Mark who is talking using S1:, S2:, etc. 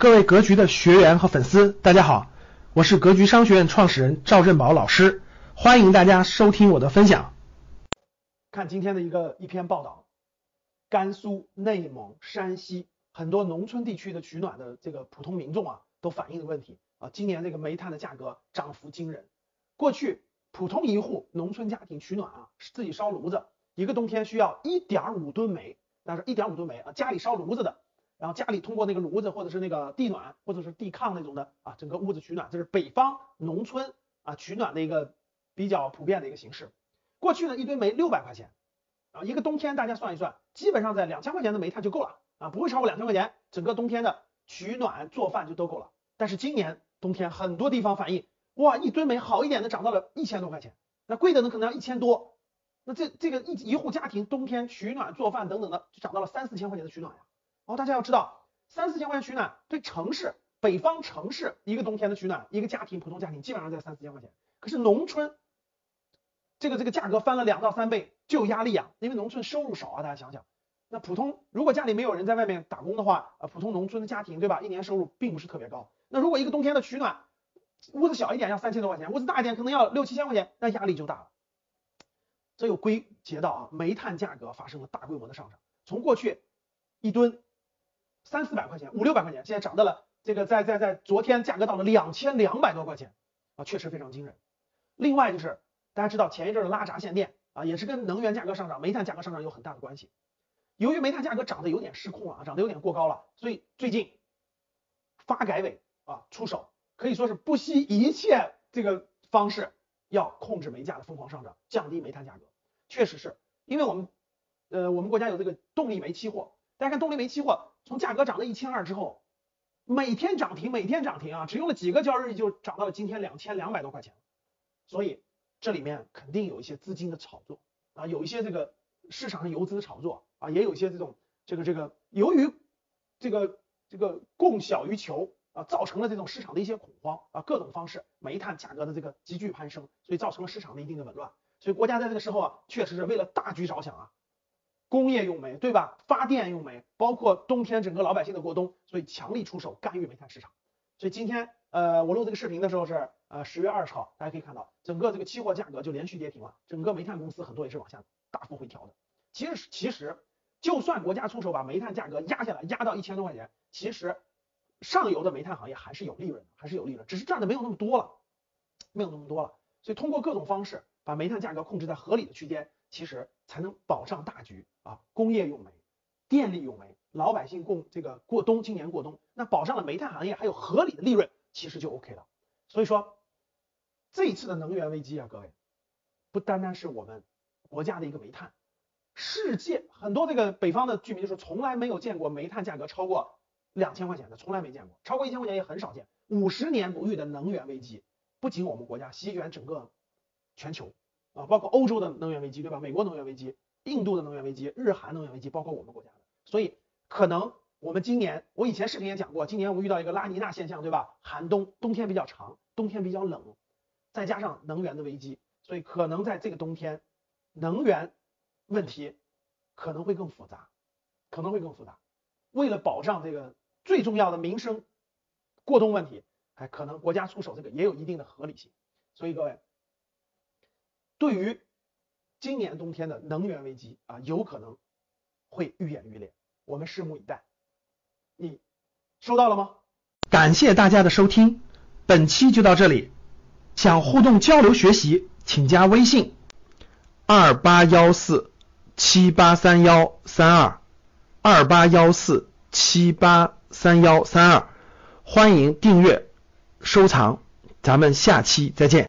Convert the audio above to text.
S1: 各位格局的学员和粉丝，大家好，我是格局商学院创始人赵振宝老师，欢迎大家收听我的分享。看今天的一个一篇报道，甘肃、内蒙、山西很多农村地区的取暖的这个普通民众啊，都反映的问题啊，今年这个煤炭的价格涨幅惊人。过去普通一户农村家庭取暖啊，自己烧炉子，一个冬天需要一点五吨煤，但是一点五吨煤啊，家里烧炉子的。然后家里通过那个炉子或者是那个地暖或者是地炕那种的啊，整个屋子取暖，这是北方农村啊取暖的一个比较普遍的一个形式。过去呢，一堆煤六百块钱啊，一个冬天大家算一算，基本上在两千块钱的煤炭就够了啊，不会超过两千块钱，整个冬天的取暖做饭就都够了。但是今年冬天很多地方反映，哇，一吨煤好一点的涨到了一千多块钱，那贵的呢可能要一千多，那这这个一一户家庭冬天取暖做饭等等的就涨到了三四千块钱的取暖呀。哦，大家要知道，三四千块钱取暖，对城市北方城市一个冬天的取暖，一个家庭普通家庭基本上在三四千块钱。可是农村，这个这个价格翻了两到三倍就有压力啊，因为农村收入少啊。大家想想，那普通如果家里没有人在外面打工的话，啊，普通农村的家庭对吧，一年收入并不是特别高。那如果一个冬天的取暖，屋子小一点要三千多块钱，屋子大一点可能要六七千块钱，那压力就大了。这又归结到啊，煤炭价格发生了大规模的上涨，从过去一吨。三四百块钱，五六百块钱，现在涨到了这个，在在在昨天价格到了两千两百多块钱啊，确实非常惊人。另外就是大家知道前一阵的拉闸限电啊，也是跟能源价格上涨、煤炭价格上涨有很大的关系。由于煤炭价格涨得有点失控了啊，涨得有点过高了，所以最近发改委啊出手，可以说是不惜一切这个方式要控制煤价的疯狂上涨，降低煤炭价格。确实是因为我们呃我们国家有这个动力煤期货，大家看动力煤期货。从价格涨到一千二之后，每天涨停，每天涨停啊，只用了几个交易日就涨到了今天两千两百多块钱，所以这里面肯定有一些资金的炒作啊，有一些这个市场上游资炒作啊，也有一些这种这个这个由于这个这个供小于求啊，造成了这种市场的一些恐慌啊，各种方式煤炭价格的这个急剧攀升，所以造成了市场的一定的紊乱，所以国家在这个时候啊，确实是为了大局着想啊。工业用煤对吧？发电用煤，包括冬天整个老百姓的过冬，所以强力出手干预煤炭市场。所以今天呃，我录这个视频的时候是呃十月二十号，大家可以看到整个这个期货价格就连续跌停了，整个煤炭公司很多也是往下大幅回调的。其实其实就算国家出手把煤炭价格压下来，压到一千多块钱，其实上游的煤炭行业还是有利润的，还是有利润，只是赚的没有那么多了，没有那么多了。所以通过各种方式把煤炭价格控制在合理的区间。其实才能保障大局啊！工业用煤、电力用煤，老百姓供这个过冬，今年过冬，那保障了煤炭行业还有合理的利润，其实就 OK 了。所以说，这一次的能源危机啊，各位，不单单是我们国家的一个煤炭，世界很多这个北方的居民就是，从来没有见过煤炭价格超过两千块钱的，从来没见过，超过一千块钱也很少见。五十年不遇的能源危机，不仅我们国家席卷整个全球。啊，包括欧洲的能源危机，对吧？美国能源危机，印度的能源危机，日韩能源危机，包括我们国家的，所以可能我们今年，我以前视频也讲过，今年我们遇到一个拉尼娜现象，对吧？寒冬，冬天比较长，冬天比较冷，再加上能源的危机，所以可能在这个冬天，能源问题可能会更复杂，可能会更复杂。为了保障这个最重要的民生过冬问题，还可能国家出手这个也有一定的合理性，所以各位。对于今年冬天的能源危机啊，有可能会愈演愈烈，我们拭目以待。你收到了吗？感谢大家的收听，本期就到这里。想互动交流学习，请加微信二八幺四七八三幺三二二八幺四七八三幺三二，欢迎订阅收藏，咱们下期再见。